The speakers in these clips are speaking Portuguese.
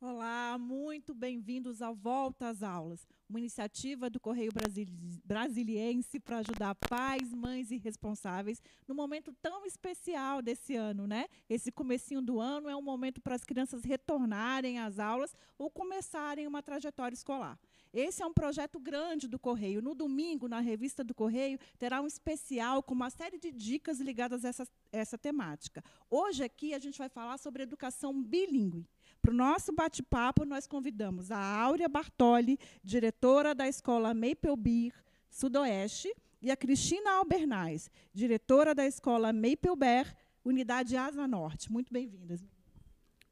Olá, muito bem-vindos ao Volta às Aulas, uma iniciativa do Correio Brasili Brasiliense para ajudar pais, mães e responsáveis no momento tão especial desse ano, né? Esse comecinho do ano é um momento para as crianças retornarem às aulas ou começarem uma trajetória escolar. Esse é um projeto grande do Correio. No domingo, na revista do Correio, terá um especial com uma série de dicas ligadas a essa, essa temática. Hoje aqui a gente vai falar sobre educação bilíngue. Para o nosso bate-papo, nós convidamos a Áurea Bartoli, diretora da escola Maple Beer Sudoeste, e a Cristina Albernaz, diretora da escola Maple Bear, Unidade Asa Norte. Muito bem-vindas.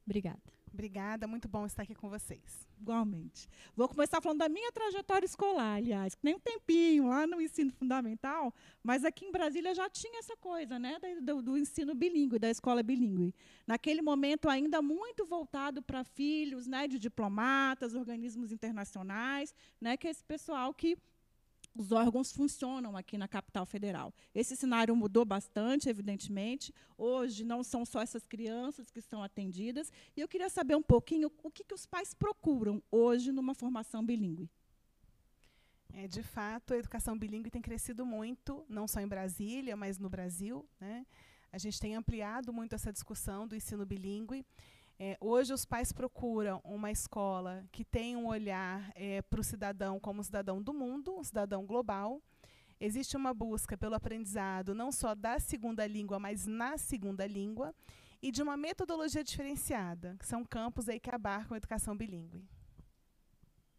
Obrigada. Obrigada, muito bom estar aqui com vocês. Igualmente. Vou começar falando da minha trajetória escolar, aliás, que nem um tempinho lá no ensino fundamental, mas aqui em Brasília já tinha essa coisa, né, do, do ensino bilíngue, da escola bilíngue. Naquele momento ainda muito voltado para filhos, né, de diplomatas, organismos internacionais, né, que é esse pessoal que os órgãos funcionam aqui na capital federal. Esse cenário mudou bastante, evidentemente. Hoje não são só essas crianças que são atendidas. E eu queria saber um pouquinho o que, que os pais procuram hoje numa formação bilíngue. É, de fato, a educação bilíngue tem crescido muito, não só em Brasília, mas no Brasil. Né? A gente tem ampliado muito essa discussão do ensino bilíngue. É, hoje os pais procuram uma escola que tenha um olhar é, para o cidadão como cidadão do mundo, um cidadão global. Existe uma busca pelo aprendizado não só da segunda língua, mas na segunda língua, e de uma metodologia diferenciada, que são campos aí que abarcam a educação bilíngue.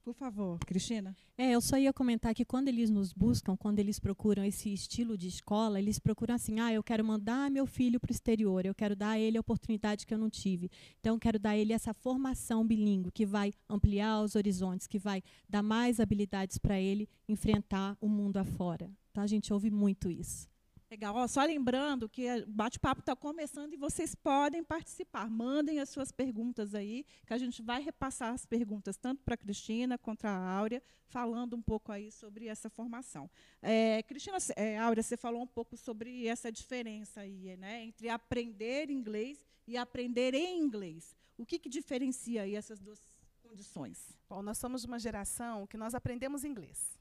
Por favor, Cristina. É, eu só ia comentar que quando eles nos buscam, quando eles procuram esse estilo de escola, eles procuram assim: ah, eu quero mandar meu filho para o exterior, eu quero dar a ele a oportunidade que eu não tive. Então, eu quero dar a ele essa formação bilíngue que vai ampliar os horizontes, que vai dar mais habilidades para ele enfrentar o mundo afora. Então, a gente ouve muito isso. Legal. Ó, só lembrando que o bate-papo está começando e vocês podem participar. Mandem as suas perguntas aí, que a gente vai repassar as perguntas tanto para a Cristina quanto a Áurea, falando um pouco aí sobre essa formação. É, Cristina, é, Áurea, você falou um pouco sobre essa diferença aí, né, entre aprender inglês e aprender em inglês. O que, que diferencia aí essas duas condições? Bom, nós somos de uma geração que nós aprendemos inglês.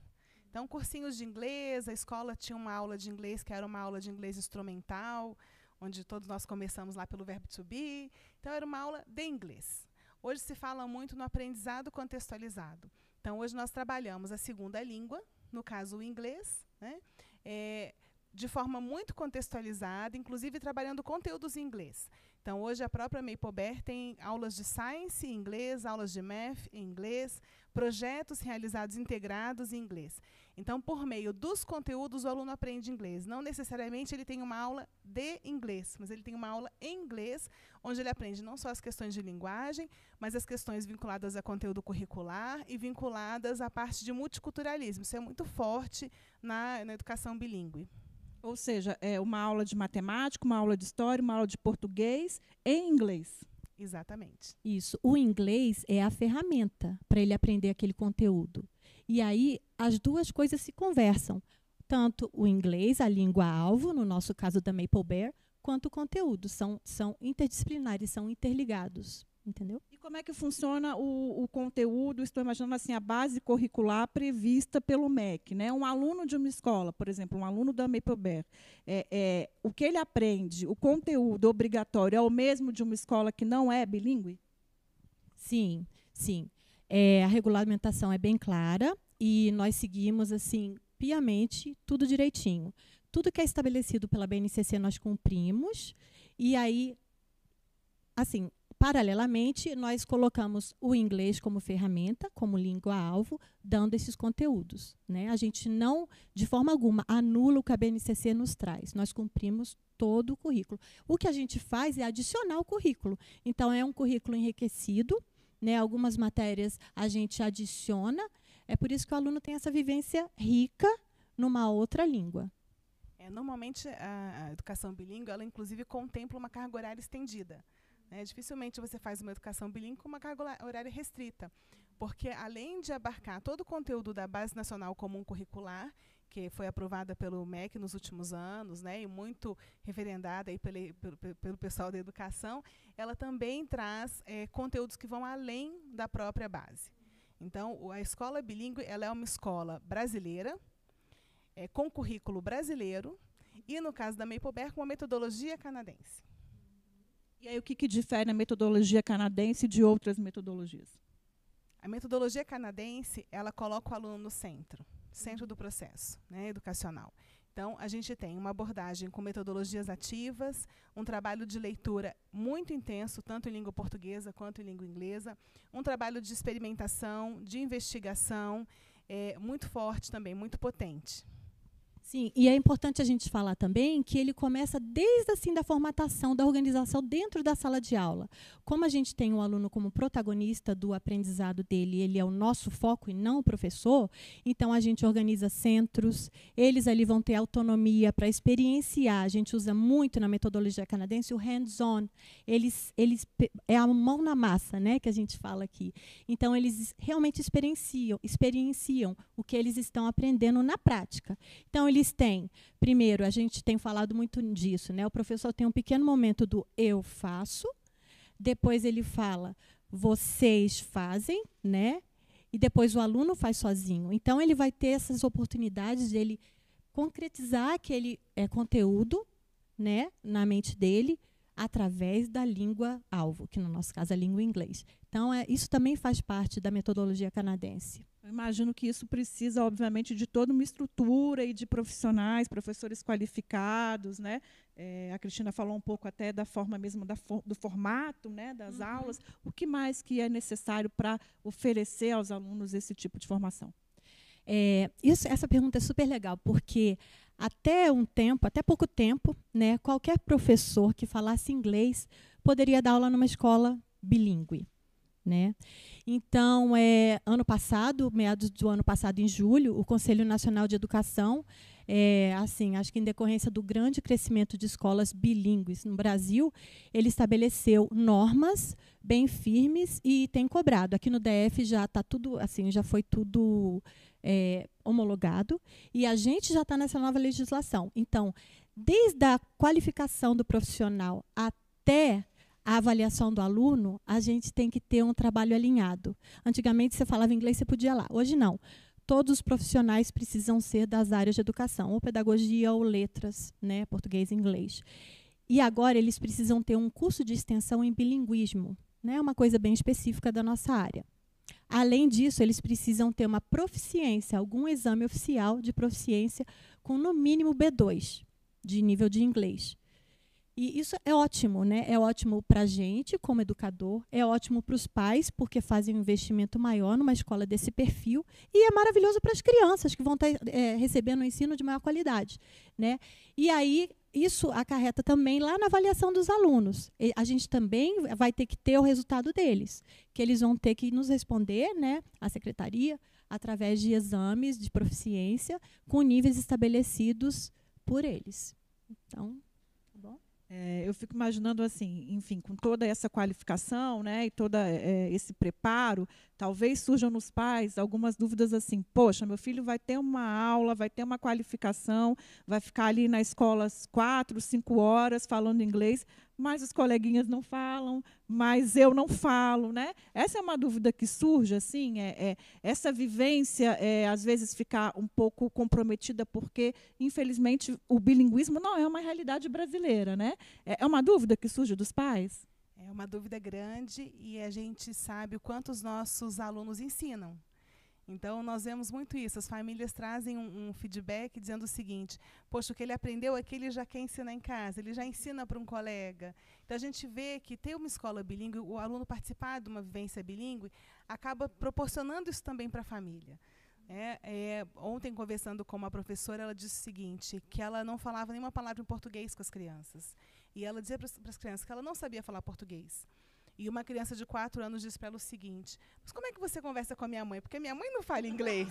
Então, cursinhos de inglês, a escola tinha uma aula de inglês que era uma aula de inglês instrumental, onde todos nós começamos lá pelo verbo to be. Então, era uma aula de inglês. Hoje se fala muito no aprendizado contextualizado. Então, hoje nós trabalhamos a segunda língua, no caso o inglês, né? É, de forma muito contextualizada, inclusive trabalhando conteúdos em inglês. Então, hoje a própria Maple tem aulas de Science em inglês, aulas de Math em inglês, projetos realizados integrados em inglês. Então, por meio dos conteúdos, o aluno aprende inglês. Não necessariamente ele tem uma aula de inglês, mas ele tem uma aula em inglês, onde ele aprende não só as questões de linguagem, mas as questões vinculadas a conteúdo curricular e vinculadas à parte de multiculturalismo. Isso é muito forte na, na educação bilíngue. Ou seja, é uma aula de matemática, uma aula de história, uma aula de português em inglês. Exatamente. Isso. O inglês é a ferramenta para ele aprender aquele conteúdo. E aí as duas coisas se conversam. Tanto o inglês, a língua-alvo, no nosso caso da Maple Bear, quanto o conteúdo. São, são interdisciplinares, são interligados entendeu? Como é que funciona o, o, conteúdo? Estou imaginando assim a base curricular prevista pelo MEC, né? Um aluno de uma escola, por exemplo, um aluno da Maple é, é, o que ele aprende, o conteúdo obrigatório é o mesmo de uma escola que não é bilíngue? Sim, sim. É, a regulamentação é bem clara e nós seguimos assim piamente tudo direitinho. Tudo que é estabelecido pela BNCC nós cumprimos e aí assim Paralelamente, nós colocamos o inglês como ferramenta, como língua-alvo, dando esses conteúdos. Né? A gente não, de forma alguma, anula o que a BNCC nos traz. Nós cumprimos todo o currículo. O que a gente faz é adicionar o currículo. Então, é um currículo enriquecido, né? algumas matérias a gente adiciona. É por isso que o aluno tem essa vivência rica numa outra língua. É, normalmente, a, educação bilíngue, ela inclusive contempla uma carga horária estendida. Né? Dificilmente você faz uma educação bilíngue com uma carga horária restrita. porque além de abarcar todo o conteúdo da Base Nacional Comum Curricular, que foi aprovada pelo MEC nos últimos anos, né, e muito referendada aí pelo, pelo, pelo pessoal da educação, ela também traz é, conteúdos que vão além da própria base. Então, a escola bilíngue ela é uma escola brasileira, é, com currículo brasileiro, e no caso da Mapleberg, com uma metodologia canadense. E aí, o que, que difere a metodologia canadense de outras metodologias? A metodologia canadense, ela coloca o aluno no centro, centro do processo né, educacional. Então, a gente tem uma abordagem com metodologias ativas, um trabalho de leitura muito intenso, tanto em língua portuguesa quanto em língua inglesa, um trabalho de experimentação, de investigação, é, muito forte também, muito potente. Sim, e é importante a gente falar também que ele começa desde assim da formatação, da organização dentro da sala de aula. Como a gente tem o aluno como protagonista do aprendizado dele, ele é o nosso foco e não o professor, então a gente organiza centros, eles ali vão ter autonomia para experienciar. A gente usa muito na metodologia canadense o hands-on. Eles, eles é a mão na massa, né, que a gente fala aqui. Então eles realmente experienciam, experienciam o que eles estão aprendendo na prática. Então eles eles têm, primeiro, a gente tem falado muito disso, né? O professor tem um pequeno momento do eu faço, depois ele fala vocês fazem, né? E depois o aluno faz sozinho. Então ele vai ter essas oportunidades de ele concretizar aquele é, conteúdo, né, na mente dele através da língua alvo, que no nosso caso é a língua inglês. Então é, isso também faz parte da metodologia canadense. Eu imagino que isso precisa, obviamente, de toda uma estrutura e de profissionais, professores qualificados, né? É, a Cristina falou um pouco até da forma mesmo da for, do formato, né, das uhum. aulas. O que mais que é necessário para oferecer aos alunos esse tipo de formação? É, isso, essa pergunta é super legal, porque até um tempo, até pouco tempo, né, qualquer professor que falasse inglês poderia dar aula numa escola bilíngue. Né? Então, é, ano passado, meados do ano passado, em julho, o Conselho Nacional de Educação, é, assim, acho que em decorrência do grande crescimento de escolas bilíngues no Brasil, ele estabeleceu normas bem firmes e tem cobrado. Aqui no DF já está tudo, assim, já foi tudo é, homologado e a gente já está nessa nova legislação. Então, desde a qualificação do profissional até a avaliação do aluno, a gente tem que ter um trabalho alinhado. Antigamente você falava inglês, você podia lá. Hoje não. Todos os profissionais precisam ser das áreas de educação, ou pedagogia ou letras, né, português e inglês. E agora eles precisam ter um curso de extensão em bilinguismo, né, uma coisa bem específica da nossa área. Além disso, eles precisam ter uma proficiência, algum exame oficial de proficiência com no mínimo B2 de nível de inglês. E isso é ótimo, né? É ótimo para a gente, como educador, é ótimo para os pais, porque fazem um investimento maior numa escola desse perfil, e é maravilhoso para as crianças, que vão estar tá, é, recebendo um ensino de maior qualidade. Né? E aí, isso acarreta também lá na avaliação dos alunos. A gente também vai ter que ter o resultado deles, que eles vão ter que nos responder, né, a secretaria, através de exames de proficiência com níveis estabelecidos por eles. Então, é, eu fico imaginando assim, enfim, com toda essa qualificação, né, e todo é, esse preparo, talvez surjam nos pais algumas dúvidas assim, poxa, meu filho vai ter uma aula, vai ter uma qualificação, vai ficar ali na escola quatro, cinco horas falando inglês, mas os coleguinhas não falam, mas eu não falo, né? Essa é uma dúvida que surge, assim, é, é essa vivência é, às vezes ficar um pouco comprometida porque, infelizmente, o bilinguismo não é uma realidade brasileira, né? É, é uma dúvida que surge dos pais. É uma dúvida grande e a gente sabe o quanto os nossos alunos ensinam. Então, nós vemos muito isso. As famílias trazem um, um, feedback dizendo o seguinte: poxa, o que ele aprendeu aqui ele já quer ensinar em casa, ele já ensina para um colega. Então, a gente vê que ter uma escola bilíngue, o aluno participar de uma vivência bilíngue, acaba proporcionando isso também para a família. É, é, ontem, conversando com uma professora, ela disse o seguinte: que ela não falava nenhuma palavra em português com as crianças. E ela dizia para as crianças que ela não sabia falar português. E uma criança de quatro anos disse para ela o seguinte: Mas como é que você conversa com a minha mãe? Porque a minha mãe não fala inglês.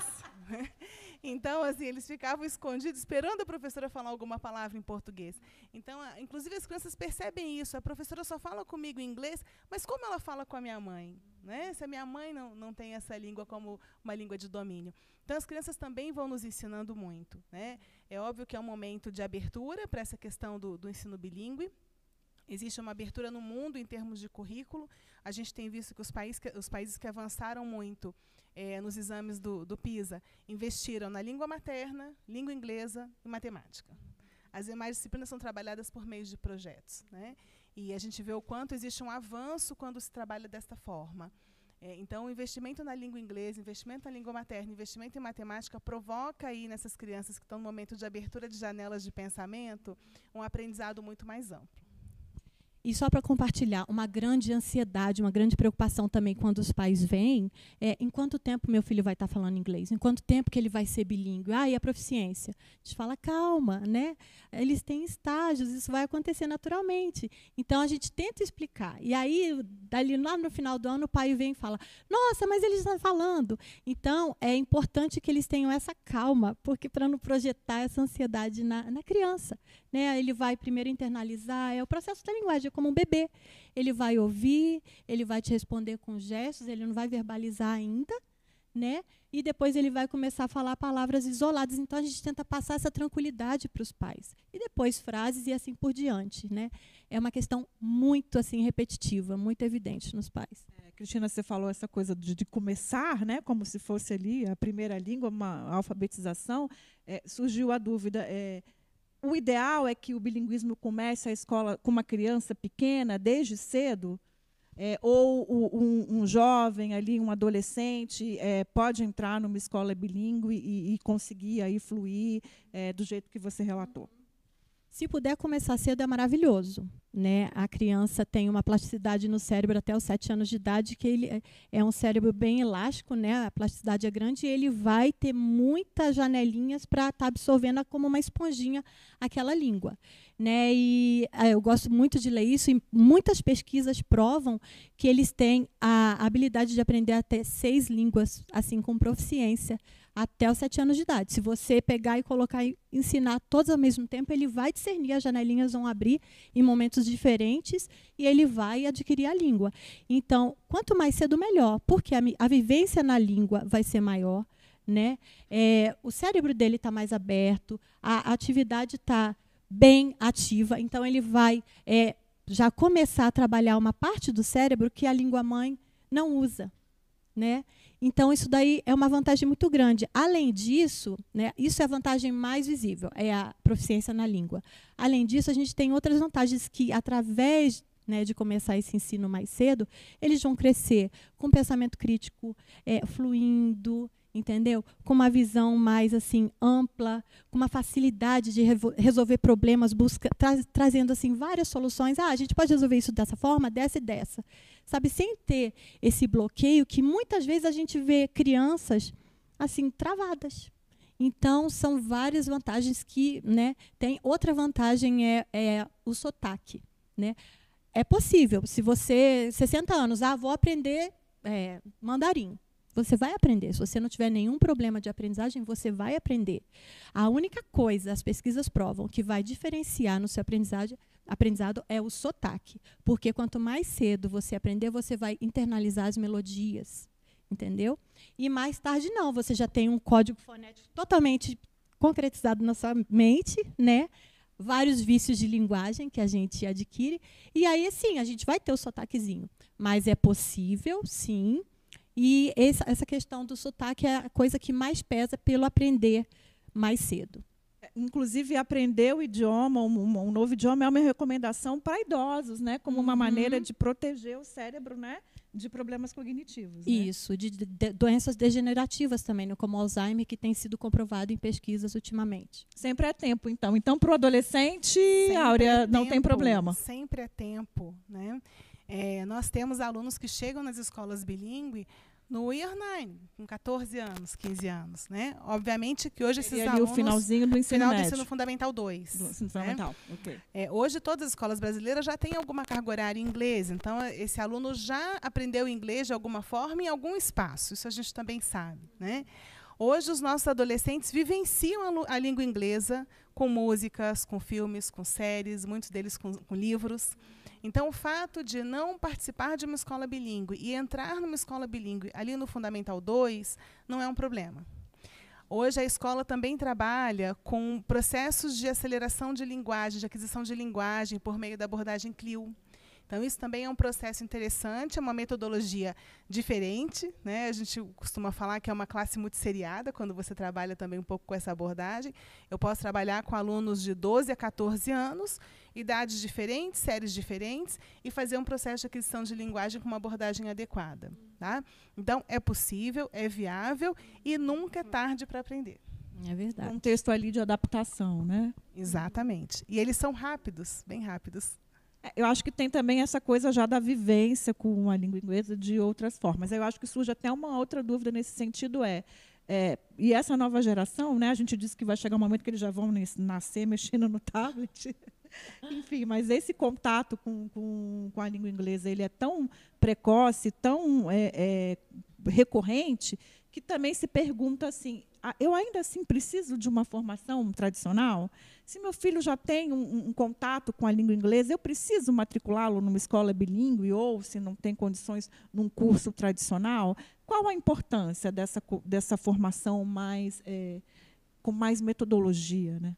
então, assim, eles ficavam escondidos esperando a professora falar alguma palavra em português. Então, inclusive, as crianças percebem isso. A professora só fala comigo em inglês, mas como ela fala com a minha mãe? Né? Se a minha mãe não, não tem essa língua como uma língua de domínio. Então, as crianças também vão nos ensinando muito. Né? É óbvio que é um momento de abertura para essa questão do, do ensino bilíngue. Existe uma abertura no mundo em termos de currículo. A gente tem visto que os, país que, os países que avançaram muito é, nos exames do, do PISA investiram na língua materna, língua inglesa e matemática. As demais disciplinas são trabalhadas por meio de projetos. Né? E a gente vê o quanto existe um avanço quando se trabalha desta forma. É, então, investimento na língua inglesa, investimento na língua materna, investimento em matemática provoca aí nessas crianças que estão no momento de abertura de janelas de pensamento um aprendizado muito mais amplo. E só para compartilhar, uma grande ansiedade, uma grande preocupação também quando os pais vêm, é em quanto tempo meu filho vai estar tá falando inglês? Em quanto tempo que ele vai ser bilíngue? Ah, e a proficiência? A gente fala, calma, né? Eles têm estágios, isso vai acontecer naturalmente. Então, a gente tenta explicar. E aí, dali lá no final do ano, o pai vem e fala, nossa, mas eles estão falando. Então, é importante que eles tenham essa calma, porque para não projetar essa ansiedade na, na criança. Né? Ele vai primeiro internalizar, é o processo da linguagem é como um bebê. Ele vai ouvir, ele vai te responder com gestos, ele não vai verbalizar ainda, né? E depois ele vai começar a falar palavras isoladas. Então a gente tenta passar essa tranquilidade para os pais. E depois frases e assim por diante, né? É uma questão muito assim repetitiva, muito evidente nos pais. É, Cristina, você falou essa coisa de, de, começar, né? Como se fosse ali a primeira língua, uma alfabetização. É, surgiu a dúvida. É, o ideal é que o bilinguismo comece a escola com uma criança pequena, desde cedo, é, ou um, um, jovem ali, um adolescente, é, pode entrar numa escola bilíngue e, e conseguir aí fluir é, do jeito que você relatou. Se puder começar cedo é maravilhoso, né? A criança tem uma plasticidade no cérebro até os sete anos de idade que ele é, é um cérebro bem elástico, né? A plasticidade é grande e ele vai ter muitas janelinhas para estar tá absorvendo como uma esponjinha aquela língua, né? E ah, eu gosto muito de ler isso e muitas pesquisas provam que eles têm a habilidade de aprender até seis línguas assim com proficiência até os sete anos de idade. Se você pegar e colocar e ensinar todos ao mesmo tempo, ele vai discernir, as janelinhas vão abrir em momentos diferentes e ele vai adquirir a língua. Então, quanto mais cedo, melhor, porque a, a vivência na língua vai ser maior, né? É, o cérebro dele está mais aberto, a, a atividade está bem ativa, então ele vai é, já começar a trabalhar uma parte do cérebro que a língua mãe não usa, né? Então, isso daí é uma vantagem muito grande. Além disso, né, isso é a vantagem mais visível, é a proficiência na língua. Além disso, a gente tem outras vantagens que, através né, de começar esse ensino mais cedo, eles vão crescer com pensamento crítico é, fluindo, entendeu? Com uma visão mais assim ampla, com uma facilidade de resolver problemas, busca, tra trazendo assim várias soluções. Ah, a gente pode resolver isso dessa forma, dessa e dessa sabe, sem ter esse bloqueio que muitas vezes a gente vê crianças assim travadas. Então são várias vantagens que, né, tem outra vantagem é, é o sotaque, né? É possível, se você 60 anos, ah, vou aprender é, mandarim. Você vai aprender. Se você não tiver nenhum problema de aprendizagem, você vai aprender. A única coisa, as pesquisas provam, que vai diferenciar no seu aprendizagem aprendizado é o sotaque. Porque quanto mais cedo você aprender, você vai internalizar as melodias. Entendeu? E mais tarde, não. Você já tem um código fonético totalmente concretizado na sua mente, né? Vários vícios de linguagem que a gente adquire. E aí, sim, a gente vai ter o sotaquezinho. Mas é possível, sim. E essa questão do sotaque é a coisa que mais pesa pelo aprender mais cedo inclusive aprender o idioma, um, um, novo idioma é uma recomendação para idosos, né? Como uma uhum. maneira de proteger o cérebro, né? De problemas cognitivos. Né? Isso, de, de, de, doenças degenerativas também, né? como Alzheimer, que tem sido comprovado em pesquisas ultimamente. Sempre é tempo, então. Então, para o adolescente, sempre Áurea, é não tem problema. Sempre é tempo, né? É, nós temos alunos que chegam nas escolas bilíngue no Year 9, com 14 anos, 15 anos. Né? Obviamente que hoje esses Seria alunos... o finalzinho do ensino final do médio. ensino fundamental 2. Do ensino né? fundamental, ok. É, hoje todas as escolas brasileiras já têm alguma carga horária em inglês, então eh, esse aluno já aprendeu inglês de alguma forma em algum espaço, isso a gente também sabe. Né? Hoje os nossos adolescentes vivenciam a, a língua inglesa com músicas, com filmes, com séries, muitos deles com, com livros. Então o fato de não participar de uma escola bilíngue e entrar numa escola bilíngue ali no Fundamental 2 não é um problema. Hoje a escola também trabalha com processos de aceleração de linguagem, de aquisição de linguagem por meio da abordagem CLIO. Então, isso também é um processo interessante, é uma metodologia diferente. Né? A gente costuma falar que é uma classe multisseriada, quando você trabalha também um pouco com essa abordagem. Eu posso trabalhar com alunos de 12 a 14 anos, idades diferentes, séries diferentes, e fazer um processo de aquisição de linguagem com uma abordagem adequada. Tá? Então, é possível, é viável e nunca é tarde para aprender. É verdade. Contexto ali de adaptação, né? Exatamente. E eles são rápidos, bem rápidos. Eu acho que tem também essa coisa já da vivência com a língua inglesa de outras formas. Eu acho que surge até uma outra dúvida nesse sentido é, é, e essa nova geração, né? A gente disse que vai chegar um momento que eles já vão nascer mexendo no tablet. Enfim, mas esse contato com, com, com a língua inglesa ele é tão precoce, tão é, é, recorrente, que também se pergunta assim: "Ah, eu ainda assim preciso de uma formação tradicional? Se meu filho já tem um, um contato com a língua inglesa, eu preciso matriculá-lo numa escola bilíngue ou, se não tem condições, num curso tradicional? Qual a importância dessa, dessa formação mais eh, com mais metodologia, né?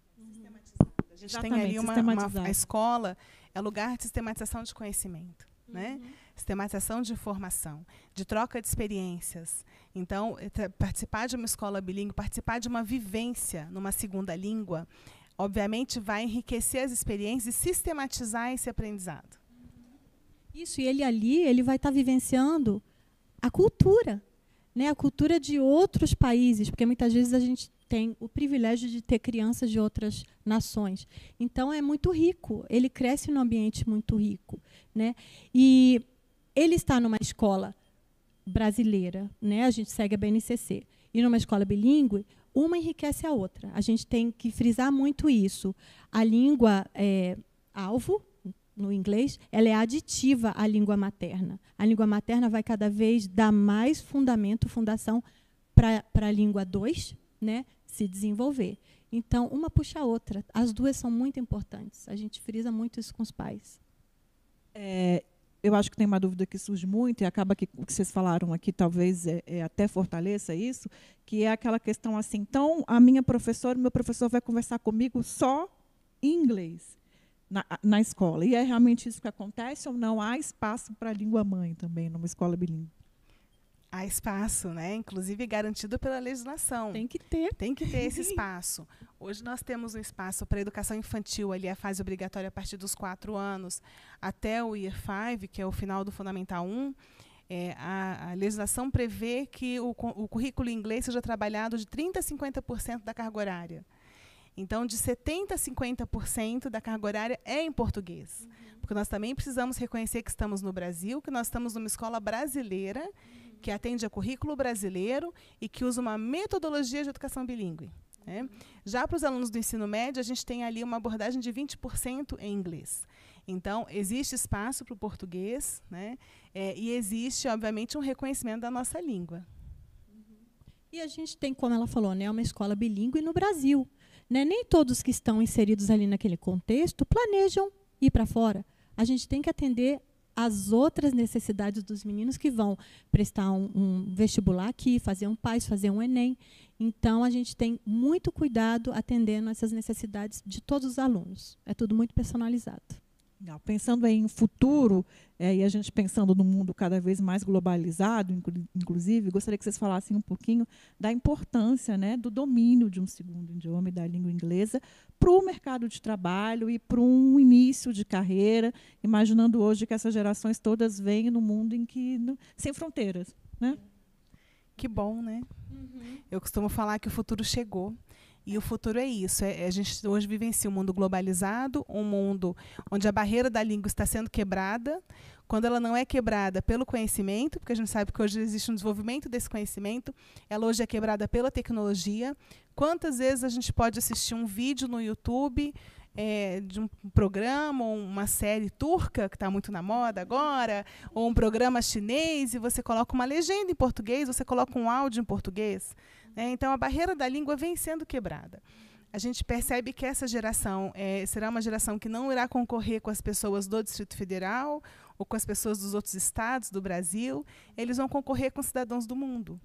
A gente Exatamente, tem ali uma, uma- a escola é lugar de sistematização de conhecimento, né? Sistematização de informação, de troca de experiências. Então, eh, participar de uma escola bilíngue, participar de uma vivência numa segunda língua, obviamente vai enriquecer as experiências e sistematizar esse aprendizado. Isso, e ele ali, ele vai estar vivenciando a cultura, né? A cultura de outros países, porque muitas vezes a gente tem o privilégio de ter crianças de outras nações. Então é muito rico, ele cresce num ambiente muito rico, né? E ele está numa escola brasileira, né? A gente segue a BNCC. E numa escola bilíngue, uma enriquece a outra. A gente tem que frisar muito isso. A língua é, alvo, no inglês, ela é aditiva à língua materna. A língua materna vai cada vez dar mais fundamento, fundação para a língua 2 né, se desenvolver. Então, uma puxa a outra. As duas são muito importantes. A gente frisa muito isso com os pais. É, eu acho que tem uma dúvida que surge muito e acaba que o que vocês falaram aqui talvez é, é até fortaleça isso, que é aquela questão assim, então a minha professora, meu professor vai conversar comigo só em inglês na, na escola. E é realmente isso que acontece ou não? Há espaço para a língua mãe também numa escola bilíngue? Há espaço, né? inclusive garantido pela legislação. Tem que ter. Tem que ter esse espaço. Hoje nós temos um espaço para educação infantil, ali a fase obrigatória a partir dos quatro anos, até o Year 5, que é o final do Fundamental 1. É, a, a legislação prevê que o, o currículo inglês seja trabalhado de 30% a 50% da carga horária. Então, de 70% a 50% da carga horária é em português. Porque nós também precisamos reconhecer que estamos no Brasil, que nós estamos numa escola brasileira, que atende a currículo brasileiro e que usa uma metodologia de educação bilíngue. né? Já para os alunos do ensino médio, a gente tem ali uma abordagem de 20% em inglês. Então, existe espaço para o português né? É, e existe, obviamente, um reconhecimento da nossa língua. E a gente tem, como ela falou, né, uma escola bilíngue no Brasil. Né? Nem todos que estão inseridos ali naquele contexto planejam ir para fora. A gente tem que atender às outras necessidades dos meninos que vão prestar um, um vestibular aqui, fazer um PAIS, fazer um Enem. Então, a gente tem muito cuidado atendendo essas necessidades de todos os alunos. É tudo muito personalizado. Legal. Pensando em futuro, é, e a gente pensando no mundo cada vez mais globalizado, inclu- inclusive, gostaria que vocês falassem um pouquinho da importância né, do domínio de um segundo idioma e da língua inglesa para o mercado de trabalho e para um início de carreira, imaginando hoje que essas gerações todas vêm no mundo em que no- sem fronteiras. Né? Que bom, né? Eu costumo falar que o futuro chegou. E o futuro é isso. É, a gente hoje vivencia um mundo globalizado, um mundo onde a barreira da língua está sendo quebrada. Quando ela não é quebrada pelo conhecimento, porque a gente sabe que hoje existe um desenvolvimento desse conhecimento, ela hoje é quebrada pela tecnologia. Quantas vezes a gente pode assistir um vídeo no YouTube é, de um programa ou uma série turca, que está muito na moda agora, ou um programa chinês, e você coloca uma legenda em português, você coloca um áudio em português. Né? Então, a barreira da língua vem sendo quebrada. A gente percebe que essa geração é, será uma geração que não irá concorrer com as pessoas do Distrito Federal ou com as pessoas dos outros estados do Brasil, eles vão concorrer com cidadãos do mundo.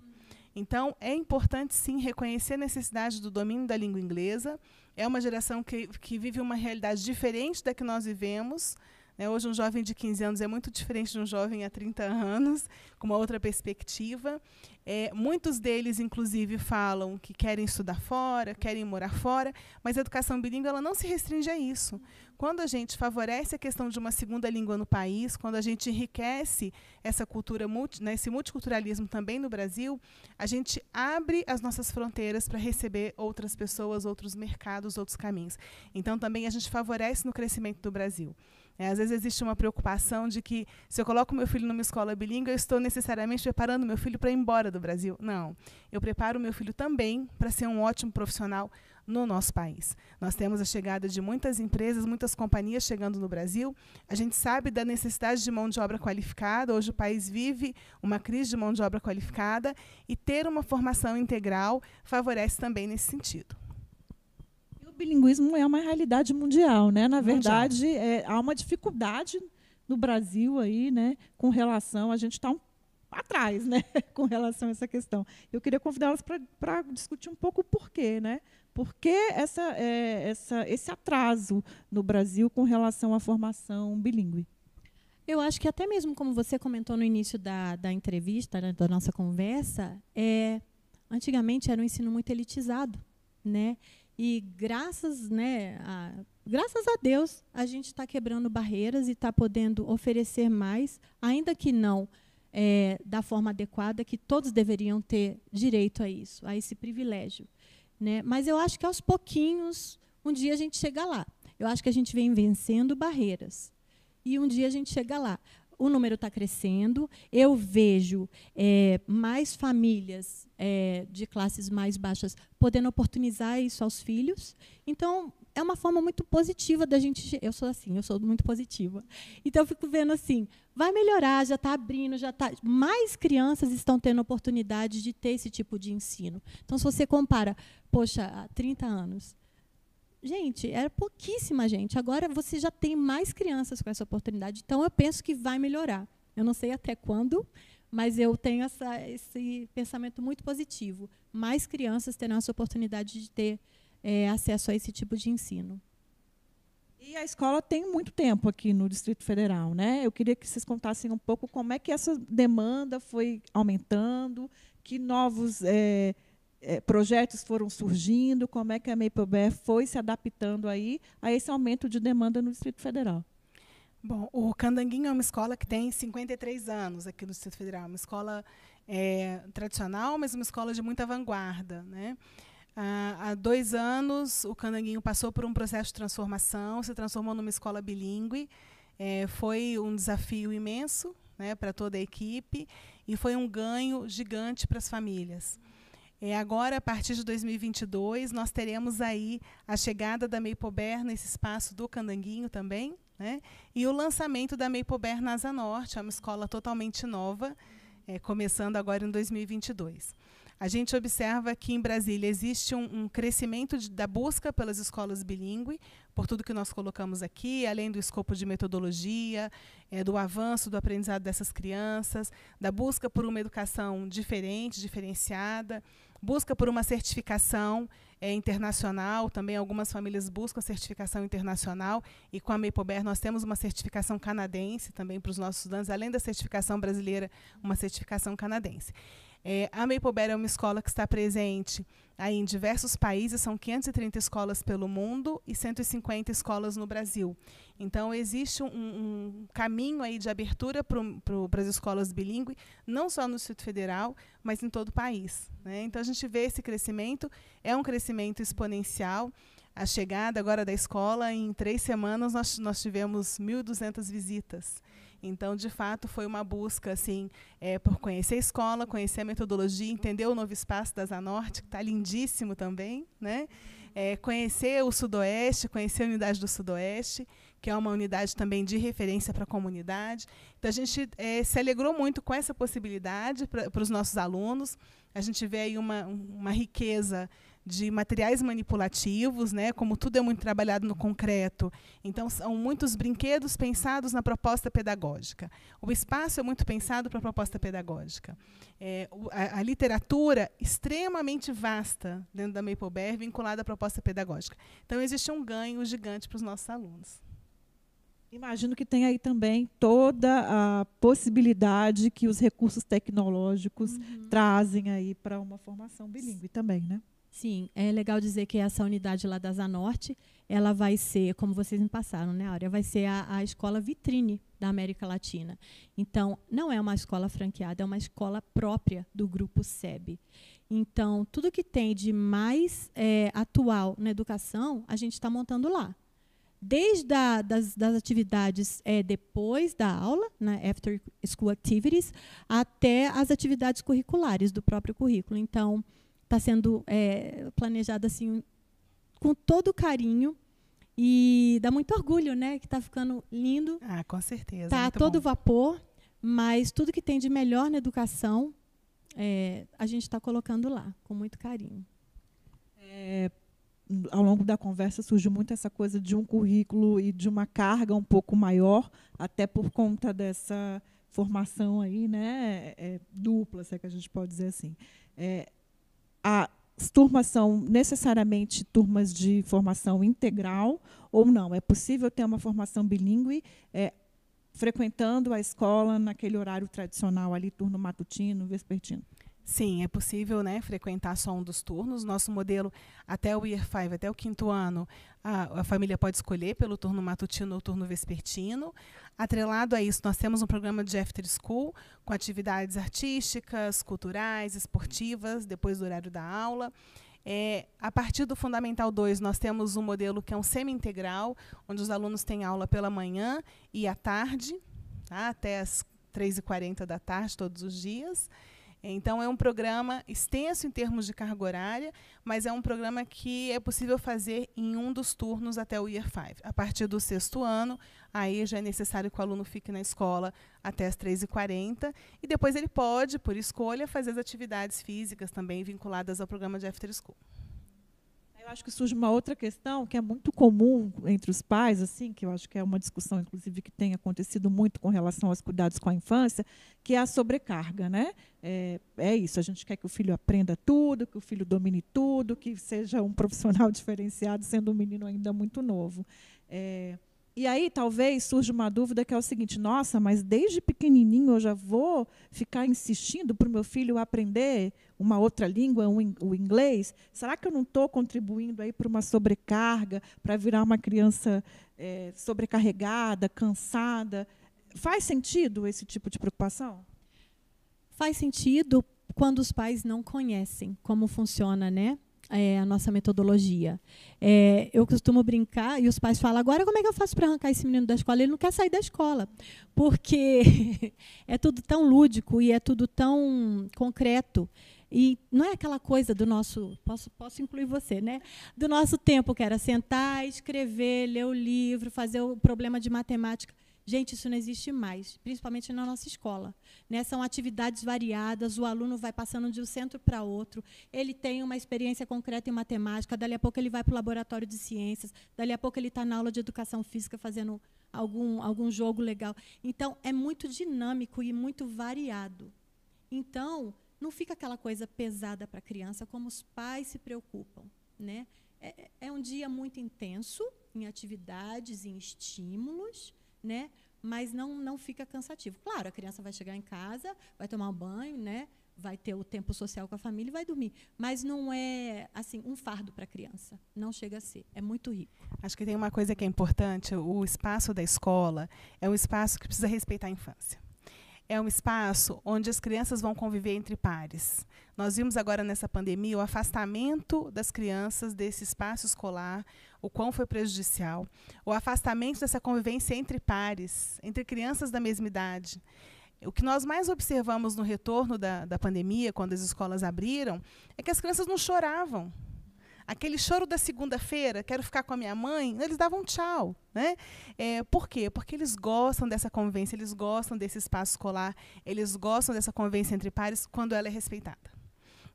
Então, é importante, sim, reconhecer a necessidade do domínio da língua inglesa. É uma geração que, que vive uma realidade diferente da que nós vivemos. Né? Hoje, um jovem de 15 anos é muito diferente de um jovem há 30 anos, com uma outra perspectiva. É, muitos deles, inclusive, falam que querem estudar fora, querem morar fora, mas a educação bilíngue ela não se restringe a isso. Quando a gente favorece a questão de uma segunda língua no país, quando a gente enriquece essa cultura, né, esse multiculturalismo também no Brasil, a gente abre as nossas fronteiras para receber outras pessoas, outros mercados, outros caminhos. Então, também a gente favorece no crescimento do Brasil. É, às vezes existe uma preocupação de que se eu coloco meu filho numa escola bilíngue, eu estou necessariamente preparando meu filho para ir embora do Brasil. Não. Eu preparo meu filho também para ser um ótimo profissional no nosso país. Nós temos a chegada de muitas empresas, muitas companhias chegando no Brasil. A gente sabe da necessidade de mão de obra qualificada. Hoje o país vive uma crise de mão de obra qualificada e ter uma formação integral favorece também nesse sentido. O bilinguismo é uma realidade mundial, né? Na verdade, é, há uma dificuldade no Brasil aí, né, com relação a gente está um atrás, né, com relação a essa questão. Eu queria convidá-las para discutir um pouco o porquê, né? Por que essa, é, essa, esse atraso no Brasil com relação à formação bilíngue? Eu acho que até mesmo como você comentou no início da, da entrevista, né, da nossa conversa, é, antigamente era um ensino muito elitizado, né? E graças, né, a, graças a Deus, a gente está quebrando barreiras e está podendo oferecer mais, ainda que não é, da forma adequada, que todos deveriam ter direito a isso, a esse privilégio. Né? Mas eu acho que aos pouquinhos, um dia a gente chega lá. Eu acho que a gente vem vencendo barreiras. E um dia a gente chega lá. O número está crescendo, eu vejo é, mais famílias é, de classes mais baixas podendo oportunizar isso aos filhos. Então, é uma forma muito positiva da gente. Eu sou assim, eu sou muito positiva. Então eu fico vendo assim, vai melhorar, já está abrindo, já está. Mais crianças estão tendo oportunidade de ter esse tipo de ensino. Então, se você compara, poxa, há 30 anos. Gente, era pouquíssima gente. Agora você já tem mais crianças com essa oportunidade. Então eu penso que vai melhorar. Eu não sei até quando, mas eu tenho essa, esse pensamento muito positivo. Mais crianças terão essa oportunidade de ter é, acesso a esse tipo de ensino. E a escola tem muito tempo aqui no Distrito Federal, né? Eu queria que vocês contassem um pouco como é que essa demanda foi aumentando, que novos é, é, projetos foram surgindo, como é que a Maple foi se adaptando aí a esse aumento de demanda no Distrito Federal. Bom, o Candanguinho é uma escola que tem 53 anos aqui no Distrito Federal, uma escola é, tradicional, mas uma escola de muita vanguarda, né? há dois anos, o Candanguinho passou por um processo de transformação, se transformou numa escola bilíngue. É, foi um desafio imenso né, para toda a equipe e foi um ganho gigante para as famílias. É, agora, a partir de 2022, nós teremos aí a chegada da Meipober nesse espaço do Candanguinho também, né, e o lançamento da Meipober na Asa Norte, é uma escola totalmente nova, é, começando agora em 2022. A gente observa que em Brasília existe um, um crescimento de, da busca pelas escolas bilíngue, por tudo que nós colocamos aqui, além do escopo de metodologia, é, do avanço do aprendizado dessas crianças, da busca por uma educação diferente, diferenciada, busca por uma certificação é, internacional, também algumas famílias buscam certificação internacional, e com a Meipober nós temos uma certificação canadense também para os nossos estudantes, além da certificação brasileira, uma certificação canadense. É, a Maple Bear é uma escola que está presente aí em diversos países, são 530 escolas pelo mundo e 150 escolas no Brasil. Então, existe um, um caminho aí de abertura para as escolas bilíngues, não só no Distrito Federal, mas em todo o país. Né? Então, a gente vê esse crescimento, é um crescimento exponencial. A chegada agora da escola, em três semanas, nós, nós tivemos 1.200 visitas. Então, de fato, foi uma busca assim, é, por conhecer a escola, conhecer a metodologia, entender o novo espaço da Zanorte, que está lindíssimo também, né? É, conhecer o Sudoeste, conhecer a unidade do Sudoeste, que é uma unidade também de referência para a comunidade. Então, a gente é, se alegrou muito com essa possibilidade para os nossos alunos. A gente vê aí uma, uma riqueza de materiais manipulativos, né, como tudo é muito trabalhado no concreto. Então, são muitos brinquedos pensados na proposta pedagógica. O espaço é muito pensado para a proposta pedagógica. É, a, a, literatura extremamente vasta dentro da Maple Bear, vinculada à proposta pedagógica. Então, existe um ganho gigante para os nossos alunos. Imagino que tem aí também toda a possibilidade que os recursos tecnológicos uhum. trazem aí para uma formação bilíngue também, né? Sim, é legal dizer que essa unidade lá da Zanorte, ela vai ser, como vocês me passaram, né, Áurea, vai ser a, a escola vitrine da América Latina. Então, não é uma escola franqueada, é uma escola própria do grupo SEB. Então, tudo que tem de mais é, atual na educação, a gente está montando lá. Desde a, das, das atividades é, depois da aula, né, after school activities, até as atividades curriculares do próprio currículo. Então, está sendo é, planejado assim com todo carinho e dá muito orgulho, né? Que está ficando lindo. Ah, com certeza. Está todo bom. vapor, mas tudo que tem de melhor na educação é, a gente está colocando lá com muito carinho. É, ao longo da conversa surgiu muito essa coisa de um currículo e de uma carga um pouco maior, até por conta dessa formação aí, né, é, dupla, se é que a gente pode dizer assim. É, as turmas são necessariamente turmas de formação integral ou não? É possível ter uma formação bilíngue é, frequentando a escola naquele horário tradicional ali, turno matutino, vespertino? Sim, é possível né, frequentar só um dos turnos. Nosso modelo, até o Year 5, até o quinto ano, a, a, família pode escolher pelo turno matutino ou turno vespertino. Atrelado a isso, nós temos um programa de after school, com atividades artísticas, culturais, esportivas, depois do horário da aula. É, a partir do Fundamental 2, nós temos um modelo que é um semi-integral, onde os alunos têm aula pela manhã e à tarde, tá, até as 3h40 da tarde, todos os dias. Então, é um programa extenso em termos de carga horária, mas é um programa que é possível fazer em um dos turnos até o Year 5. A partir do sexto ano, aí já é necessário que o aluno fique na escola até as 3h40, e depois ele pode, por escolha, fazer as atividades físicas também vinculadas ao programa de After School. Eu acho que surge uma outra questão que é muito comum entre os pais, assim, que eu acho que é uma discussão, inclusive, que tem acontecido muito com relação aos cuidados com a infância, que é a sobrecarga, né? É, é isso, a gente quer que o filho aprenda tudo, que o filho domine tudo, que seja um profissional diferenciado, sendo um menino ainda muito novo. É, e aí talvez surja uma dúvida que é o seguinte: nossa, mas desde pequenininho eu já vou ficar insistindo para o meu filho aprender uma outra língua, um, o inglês? Será que eu não estou contribuindo aí para uma sobrecarga, para virar uma criança é, sobrecarregada, cansada? Faz sentido esse tipo de preocupação? Faz sentido quando os pais não conhecem como funciona, né? é, a nossa metodologia. É, eu costumo brincar e os pais falam: agora como é que eu faço para arrancar esse menino da escola? Ele não quer sair da escola, porque é tudo tão lúdico e é tudo tão concreto. E não é aquela coisa do nosso, posso, posso incluir você, né? Do nosso tempo, que era sentar, escrever, ler o livro, fazer o problema de matemática. Gente, isso não existe mais, principalmente na nossa escola. Né? São atividades variadas, o aluno vai passando de um centro para outro, ele tem uma experiência concreta em matemática, dali a pouco ele vai para o laboratório de ciências, dali a pouco ele está na aula de educação física fazendo algum, algum jogo legal. Então, é muito dinâmico e muito variado. Então, não fica aquela coisa pesada para a criança, como os pais se preocupam. Né? É, é um dia muito intenso em atividades, em estímulos, né? Mas não não fica cansativo. Claro, a criança vai chegar em casa, vai tomar um banho, né? vai ter o tempo social com a família e vai dormir. Mas não é assim um fardo para a criança. Não chega a ser. É muito rico. Acho que tem uma coisa que é importante: o espaço da escola é um espaço que precisa respeitar a infância. É um espaço onde as crianças vão conviver entre pares. Nós vimos agora nessa pandemia o afastamento das crianças desse espaço escolar, o quão foi prejudicial, o afastamento dessa convivência entre pares, entre crianças da mesma idade. O que nós mais observamos no retorno da, da pandemia, quando as escolas abriram, é que as crianças não choravam. Aquele choro da segunda-feira, quero ficar com a minha mãe, eles davam tchau. Né? É, por quê? Porque eles gostam dessa convivência, eles gostam desse espaço escolar, eles gostam dessa convivência entre pares quando ela é respeitada.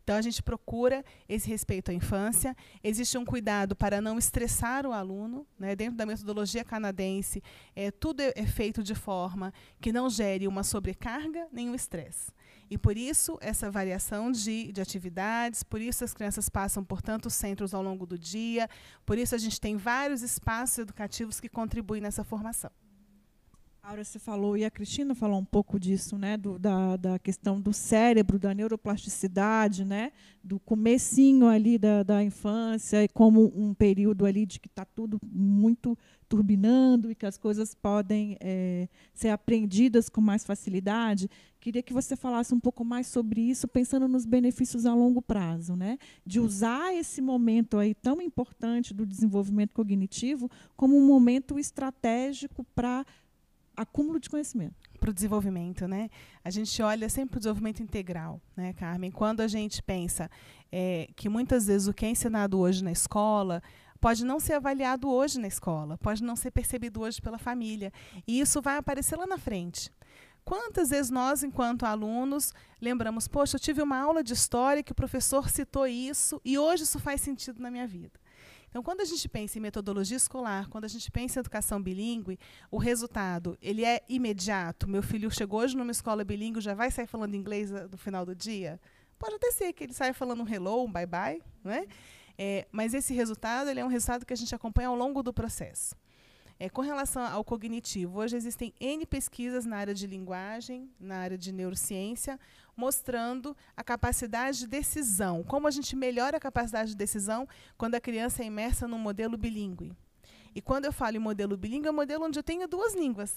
Então, a gente procura esse respeito à infância. Existe um cuidado para não estressar o aluno. Né? Dentro da metodologia canadense, é, tudo é, é feito de forma que não gere uma sobrecarga nem um estresse. E por isso, essa variação de, de atividades, por isso as crianças passam por tantos centros ao longo do dia, por isso a gente tem vários espaços educativos que contribuem nessa formação. Aura, você falou, e a Cristina falou um pouco disso, né, do, da, da questão do cérebro, da neuroplasticidade, né, do comecinho ali da, da infância, como um período ali de que está tudo muito turbinando e que as coisas podem é, ser aprendidas com mais facilidade. Queria que você falasse um pouco mais sobre isso, pensando nos benefícios a longo prazo, né, de usar esse momento aí tão importante do desenvolvimento cognitivo como um momento estratégico para acúmulo de conhecimento. Para o desenvolvimento, né? A gente olha sempre para o desenvolvimento integral, né, Carmen? Quando a gente pensa é, que muitas vezes o que é ensinado hoje na escola pode não ser avaliado hoje na escola, pode não ser percebido hoje pela família. E isso vai aparecer lá na frente. Quantas vezes nós, enquanto alunos, lembramos, poxa, eu tive uma aula de história que o professor citou isso e hoje isso faz sentido na minha vida. Então, quando a gente pensa em metodologia escolar, quando a gente pensa em educação bilíngue, o resultado ele é imediato. Meu filho chegou hoje numa escola bilíngue, já vai sair falando inglês no final do dia? Pode até ser que ele saia falando um hello, um bye-bye, né? É, mas esse resultado ele é um resultado que a gente acompanha ao longo do processo. É, com relação ao cognitivo, hoje existem N pesquisas na área de linguagem, na área de neurociência, mostrando a capacidade de decisão. Como a gente melhora a capacidade de decisão quando a criança é imersa num modelo bilíngue. E quando eu falo em modelo bilíngue, é um modelo onde eu tenho duas línguas.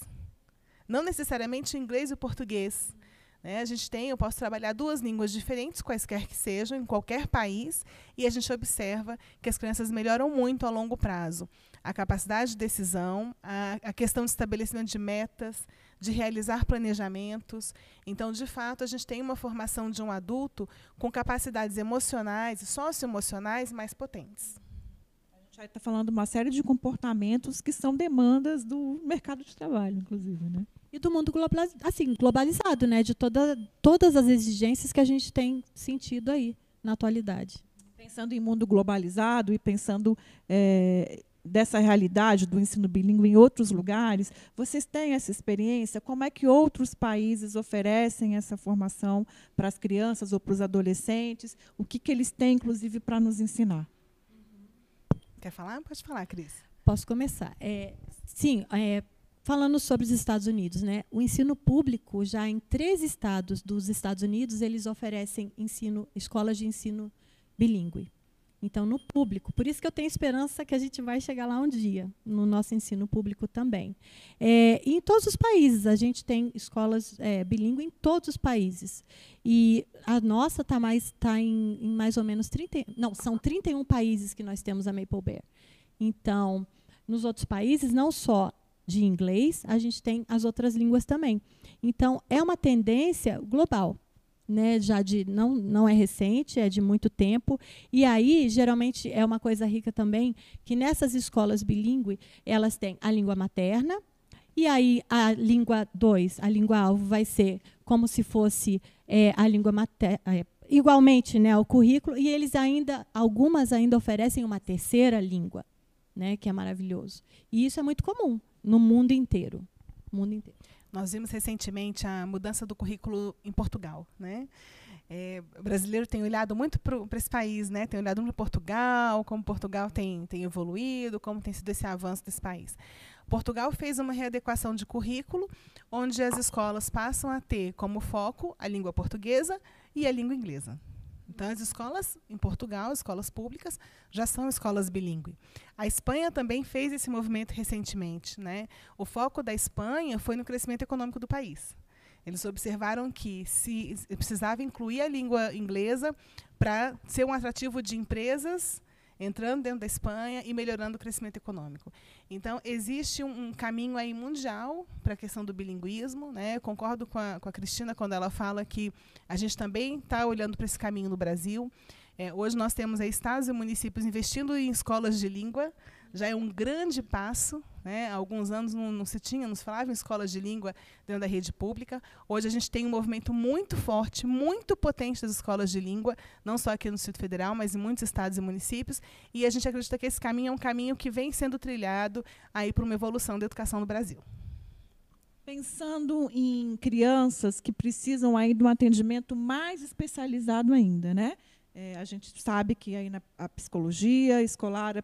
Não necessariamente o inglês e o português. Né? A gente tem, eu posso trabalhar duas línguas diferentes, quaisquer que sejam, em qualquer país, e a gente observa que as crianças melhoram muito a longo prazo a capacidade de decisão, a, a questão de estabelecimento de metas, de realizar planejamentos. Então, de fato, a gente tem uma formação de um adulto com capacidades emocionais e socioemocionais mais potentes. A gente está falando uma série de comportamentos que são demandas do mercado de trabalho, inclusive, né? E do mundo assim, globalizado, né? De toda, todas as exigências que a gente tem sentido aí na atualidade. Pensando em mundo globalizado e pensando é, dessa realidade do ensino bilíngue em outros lugares? Vocês têm essa experiência? Como é que outros países oferecem essa formação para as crianças ou para os adolescentes? O que, que eles têm, inclusive, para nos ensinar? Quer falar? Pode falar, Cris. Posso começar. É, sim, é, falando sobre os Estados Unidos, né? O ensino público, já em três estados dos Estados Unidos, eles oferecem ensino, escolas de ensino bilíngue. Então, no público. Por isso que eu tenho esperança que a gente vai chegar lá um dia, no nosso ensino público também. É, em todos os países, a gente tem escolas é, em todos os países. E a nossa está mais, tá em, em, mais ou menos 30. Não, são 31 países que nós temos a Maple Bear. Então, nos outros países, não só de inglês, a gente tem as outras línguas também. Então, é uma tendência global né, já de não não é recente, é de muito tempo. E aí, geralmente é uma coisa rica também que nessas escolas bilíngue, elas têm a língua materna e aí a língua 2, a língua alvo vai ser como se fosse é, a língua materna, é, igualmente, né, o currículo e eles ainda algumas ainda oferecem uma terceira língua, né, que é maravilhoso. E isso é muito comum no mundo inteiro, mundo inteiro. Nós vimos recentemente a mudança do currículo em Portugal. Né? É, o brasileiro tem olhado muito para esse país, né? tem olhado para Portugal, como Portugal tem, tem evoluído, como tem sido esse avanço desse país. Portugal fez uma readequação de currículo, onde as escolas passam a ter como foco a língua portuguesa e a língua inglesa. Então, as escolas em Portugal, escolas públicas, já são escolas bilíngues. A Espanha também fez esse movimento recentemente. Né? O foco da Espanha foi no crescimento econômico do país. Eles observaram que se precisava incluir a língua inglesa para ser um atrativo de empresas entrando dentro da Espanha e melhorando o crescimento econômico. Então, existe um, um caminho aí mundial para a questão do bilinguismo. Né? Eu concordo com a, com a Cristina quando ela fala que a gente também está olhando para esse caminho no Brasil. É, hoje nós temos estados e municípios investindo em escolas de língua, já é um grande passo. Né? Há alguns anos não, não, se tinha, nos falava em escolas de língua dentro da rede pública. Hoje a gente tem um movimento muito forte, muito potente das escolas de língua, não só aqui no Distrito Federal, mas em muitos estados e municípios. E a gente acredita que esse caminho é um caminho que vem sendo trilhado aí para uma evolução da educação no Brasil. Pensando em crianças que precisam aí de um atendimento mais especializado ainda, né? É, a gente sabe que aí na a psicologia escolar, a,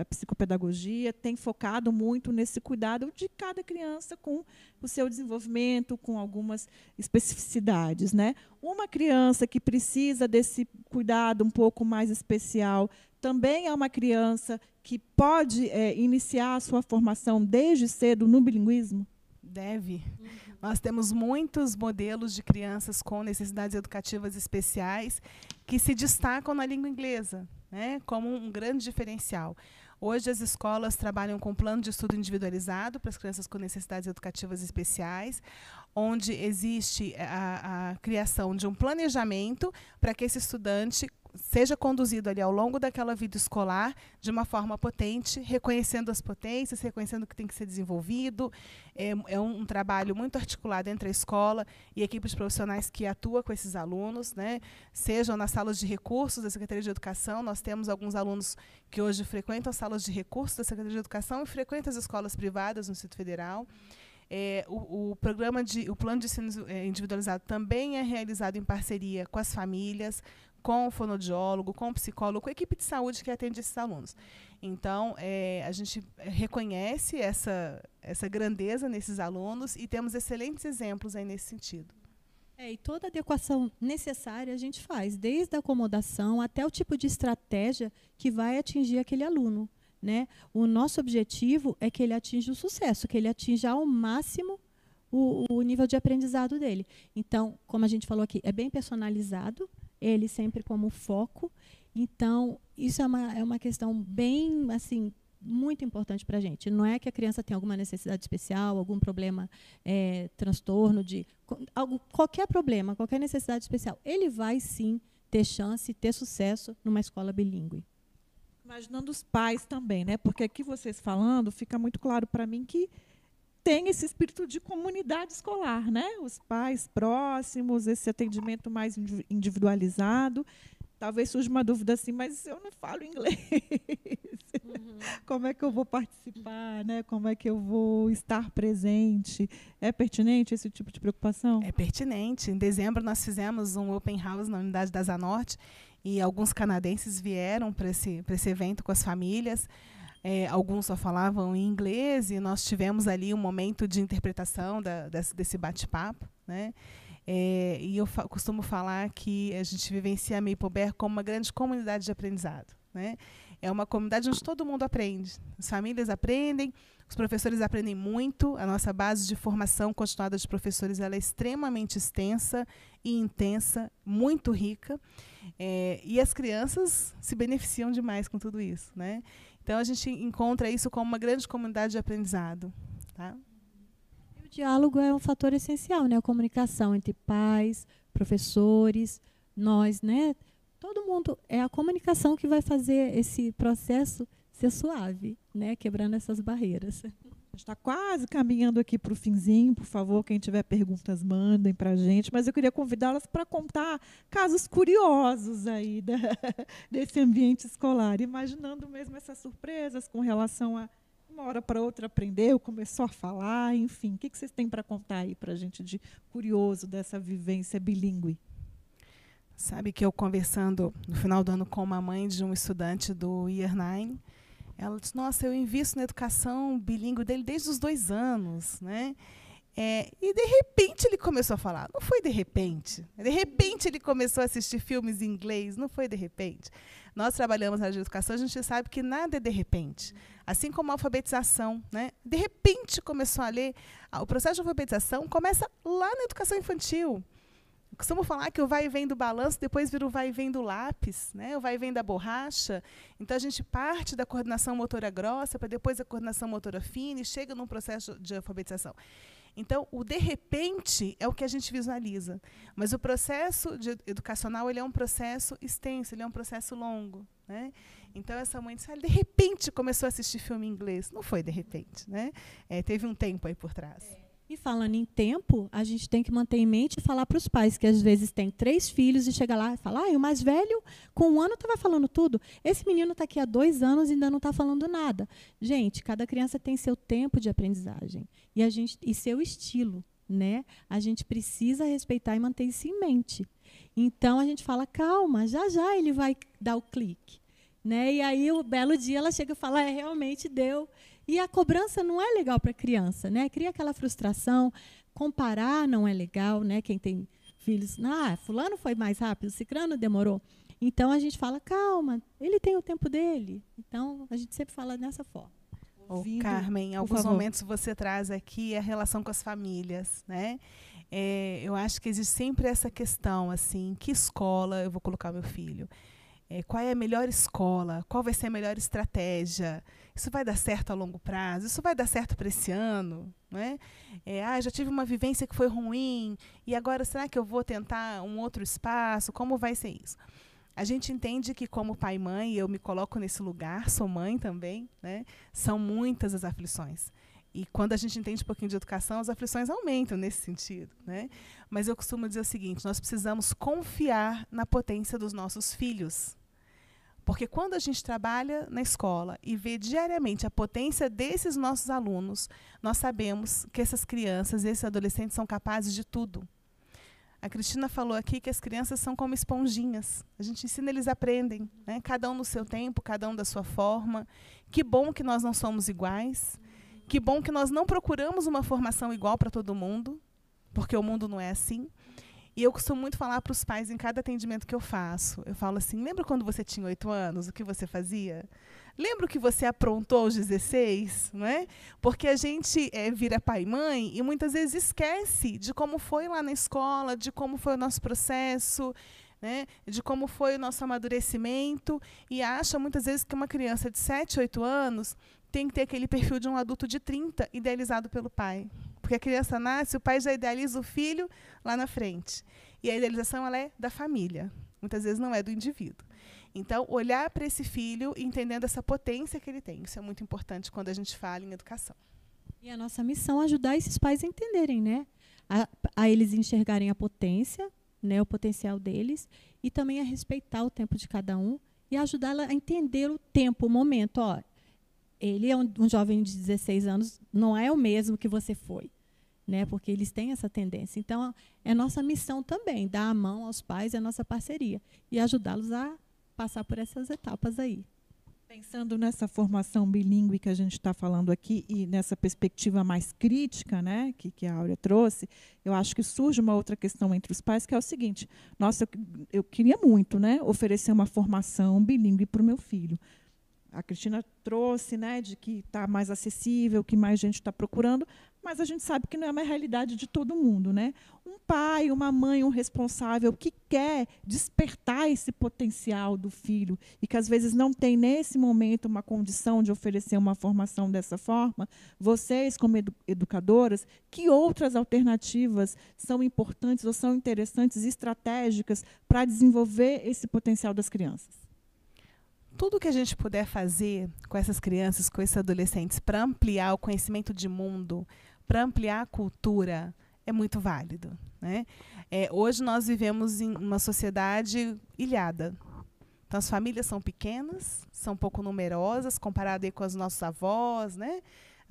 a, psicopedagogia tem focado muito nesse cuidado de cada criança com o seu desenvolvimento, com algumas especificidades. Né? Uma criança que precisa desse cuidado um pouco mais especial também é uma criança que pode é, iniciar a sua formação desde cedo no bilinguismo? Deve. Uhum. Nós temos muitos modelos de crianças com necessidades educativas especiais que se destacam na língua inglesa, né, como um grande diferencial. Hoje as escolas trabalham com plano de estudo individualizado para as crianças com necessidades educativas especiais, onde existe a, a criação de um planejamento para que esse estudante seja conduzido ali ao longo daquela vida escolar de uma forma potente, reconhecendo as potências, reconhecendo o que tem que ser desenvolvido. É, é um, um, trabalho muito articulado entre a escola e equipes profissionais que atuam com esses alunos, né? sejam nas salas de recursos da Secretaria de Educação. Nós temos alguns alunos que hoje frequentam as salas de recursos da Secretaria de Educação e frequentam as escolas privadas no Distrito Federal. É, o, o, programa de, o plano de ensino é, individualizado também é realizado em parceria com as famílias, com o fonodiólogo, com o psicólogo, com a equipe de saúde que atende esses alunos. Então, é, a gente reconhece essa, essa grandeza nesses alunos e temos excelentes exemplos aí nesse sentido. É, e toda adequação necessária a gente faz, desde a acomodação até o tipo de estratégia que vai atingir aquele aluno. Né? O nosso objetivo é que ele atinja o sucesso, que ele atinja ao máximo o, o nível de aprendizado dele. Então, como a gente falou aqui, é bem personalizado, ele sempre como foco. Então, isso é uma, é uma questão bem, assim, muito importante para a gente. Não é que a criança tem alguma necessidade especial, algum problema, é, transtorno de algo, qualquer problema, qualquer necessidade especial, ele vai sim ter chance, ter sucesso numa escola bilíngue. Imaginando os pais também, né? Porque aqui vocês falando, fica muito claro para mim que tem esse espírito de comunidade escolar, né? Os pais próximos, esse atendimento mais individualizado. Talvez surja uma dúvida assim, mas eu não falo inglês. Uhum. Como é que eu vou participar, né? Como é que eu vou estar presente? É pertinente esse tipo de preocupação? É pertinente. Em dezembro nós fizemos um open house na unidade da Zanorte e alguns canadenses vieram para esse, esse evento com as famílias. É, alguns só falavam em inglês e nós tivemos ali um momento de interpretação da, desse, desse bate-papo. Né? É, e eu fa costumo falar que a gente vivencia a Maple como uma grande comunidade de aprendizado. Né? É uma comunidade onde todo mundo aprende. As famílias aprendem, os professores aprendem muito. A nossa base de formação continuada de professores ela é extremamente extensa e intensa, muito rica. É, e as crianças se beneficiam demais com tudo isso. Né? Então a gente encontra isso como uma grande comunidade de aprendizado. Tá? O diálogo é um fator essencial, né? A comunicação entre pais, professores, nós, né? Todo mundo é a comunicação que vai fazer esse processo ser suave, né? Quebrando essas barreiras está quase caminhando aqui para o finzinho. Por favor, quem tiver perguntas, mandem para a gente. Mas eu queria convidá-las para contar casos curiosos aí da, desse ambiente escolar, imaginando mesmo essas surpresas com relação a uma hora para outra aprendeu, começou a falar, enfim. O que, que vocês têm para contar aí para a gente de curioso dessa vivência bilíngue? Sabe que eu conversando no final do ano com uma mãe de um estudante do Year 9, Ela disse: Nossa, eu invisto na educação bilíngue dele desde os dois anos, né? É, e de repente ele começou a falar. Não foi de repente. De repente ele começou a assistir filmes em inglês. Não foi de repente. Nós trabalhamos na educação, a gente sabe que nada é de repente. Assim como a alfabetização. Né? De repente começou a ler. O processo de alfabetização começa lá na educação infantil. Costumo falar que o vai e vem do balanço, depois vira o vai e vem do lápis, né? o vai e vem da borracha. Então, a gente parte da coordenação motora grossa para depois a coordenação motora fina e chega num processo de alfabetização. Então, o de repente é o que a gente visualiza. Mas o processo educacional ele é um processo extenso, ele é um processo longo. Né? Então, essa mãe disse, ah, de repente começou a assistir filme em inglês. Não foi de repente. Né? É, teve um tempo aí por trás. É. E falando em tempo, a gente tem que manter em mente e falar para os pais que às vezes tem três filhos e chega lá e fala, ah, o mais velho com um ano estava falando tudo. Esse menino está aqui há dois anos e ainda não está falando nada. Gente, cada criança tem seu tempo de aprendizagem e, a gente, e seu estilo. Né? A gente precisa respeitar e manter isso em mente. Então a gente fala, calma, já já ele vai dar o clique. Né? E aí, o belo dia, ela chega e fala: é, realmente deu. E a cobrança não é legal para a criança, né? Cria aquela frustração. Comparar não é legal, né? Quem tem filhos, ah, fulano foi mais rápido, cicrano demorou. Então a gente fala, calma, ele tem o tempo dele. Então a gente sempre fala dessa forma. Ô, Carmen, alguns momentos você traz aqui a relação com as famílias, né? É, eu acho que existe sempre essa questão, assim, que escola eu vou colocar meu filho? É, qual é a melhor escola? Qual vai ser a melhor estratégia? Isso vai dar certo a longo prazo? Isso vai dar certo para esse ano? Né? É, ah, já tive uma vivência que foi ruim, e agora será que eu vou tentar um outro espaço? Como vai ser isso? A gente entende que, como pai e mãe, eu me coloco nesse lugar, sou mãe também, né? são muitas as aflições. E quando a gente entende um pouquinho de educação, as aflições aumentam nesse sentido. Né? Mas eu costumo dizer o seguinte: nós precisamos confiar na potência dos nossos filhos. Porque quando a gente trabalha na escola e vê diariamente a potência desses nossos alunos, nós sabemos que essas crianças, esses adolescentes são capazes de tudo. A Cristina falou aqui que as crianças são como esponjinhas. A gente ensina, eles aprendem, né? cada um no seu tempo, cada um da sua forma. Que bom que nós não somos iguais. Que bom que nós não procuramos uma formação igual para todo mundo, porque o mundo não é assim. E eu costumo muito falar para os pais em cada atendimento que eu faço. Eu falo assim: lembra quando você tinha oito anos, o que você fazia? Lembra o que você aprontou aos 16? Não é? Porque a gente é, vira pai e mãe e muitas vezes esquece de como foi lá na escola, de como foi o nosso processo. Né, de como foi o nosso amadurecimento e acha muitas vezes que uma criança de 7, 8 anos tem que ter aquele perfil de um adulto de 30 idealizado pelo pai. Porque a criança nasce, o pai já idealiza o filho lá na frente. E a idealização ela é da família. Muitas vezes não é do indivíduo. Então, olhar para esse filho entendendo essa potência que ele tem. Isso é muito importante quando a gente fala em educação. E a nossa missão é ajudar esses pais a entenderem, né? A, a eles enxergarem a potência, né, o potencial deles, e também a respeitar o tempo de cada um e ajudá-la a entender o tempo, o momento. Ó, ele é um, um jovem de 16 anos, não é o mesmo que você foi né? Porque eles têm essa tendência. Então, é nossa missão também dar a mão aos pais, é nossa parceria e ajudá-los a passar por essas etapas aí. Pensando nessa formação bilíngue que a gente está falando aqui e nessa perspectiva mais crítica, né, que, que a Áurea trouxe, eu acho que surge uma outra questão entre os pais que é o seguinte: nossa, eu, eu queria muito, né, oferecer uma formação bilíngue para o meu filho, a Cristina trouxe, né, de que está mais acessível, que mais gente está procurando, mas a gente sabe que não é uma realidade de todo mundo, né? Um pai, uma mãe, um responsável que quer despertar esse potencial do filho e que às vezes não tem nesse momento uma condição de oferecer uma formação dessa forma, vocês como edu educadoras, que outras alternativas são importantes ou são interessantes, estratégicas para desenvolver esse potencial das crianças? Tudo que a gente puder fazer com essas crianças, com esses adolescentes, para ampliar o conhecimento de mundo, para ampliar a cultura, é muito válido. Né? É, hoje nós vivemos em uma sociedade ilhada. Então, as famílias são pequenas, são pouco numerosas, comparado com os nossos avós, né?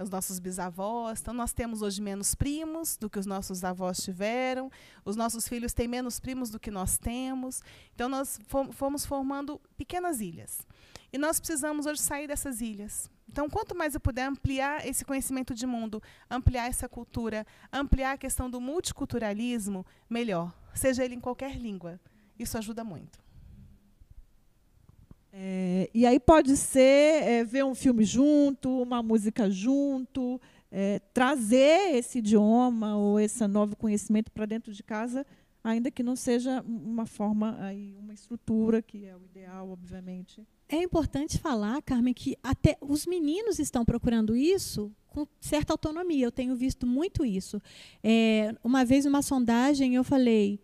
Os nossos bisavós. Então, nós temos hoje menos primos do que os nossos avós tiveram, os nossos filhos têm menos primos do que nós temos. Então, nós fomos formando pequenas ilhas. E nós precisamos hoje sair dessas ilhas. Então, quanto mais eu puder ampliar esse conhecimento de mundo, ampliar essa cultura, ampliar a questão do multiculturalismo, melhor, seja ele em qualquer língua. Isso ajuda muito. É, e aí pode ser é, ver um filme junto, uma música junto, é, trazer esse idioma ou esse novo conhecimento para dentro de casa, ainda que não seja uma forma, aí, uma estrutura, que é o ideal, obviamente. É importante falar, Carmen, que até os meninos estão procurando isso com certa autonomia. Eu tenho visto muito isso. É, uma vez, numa sondagem, eu falei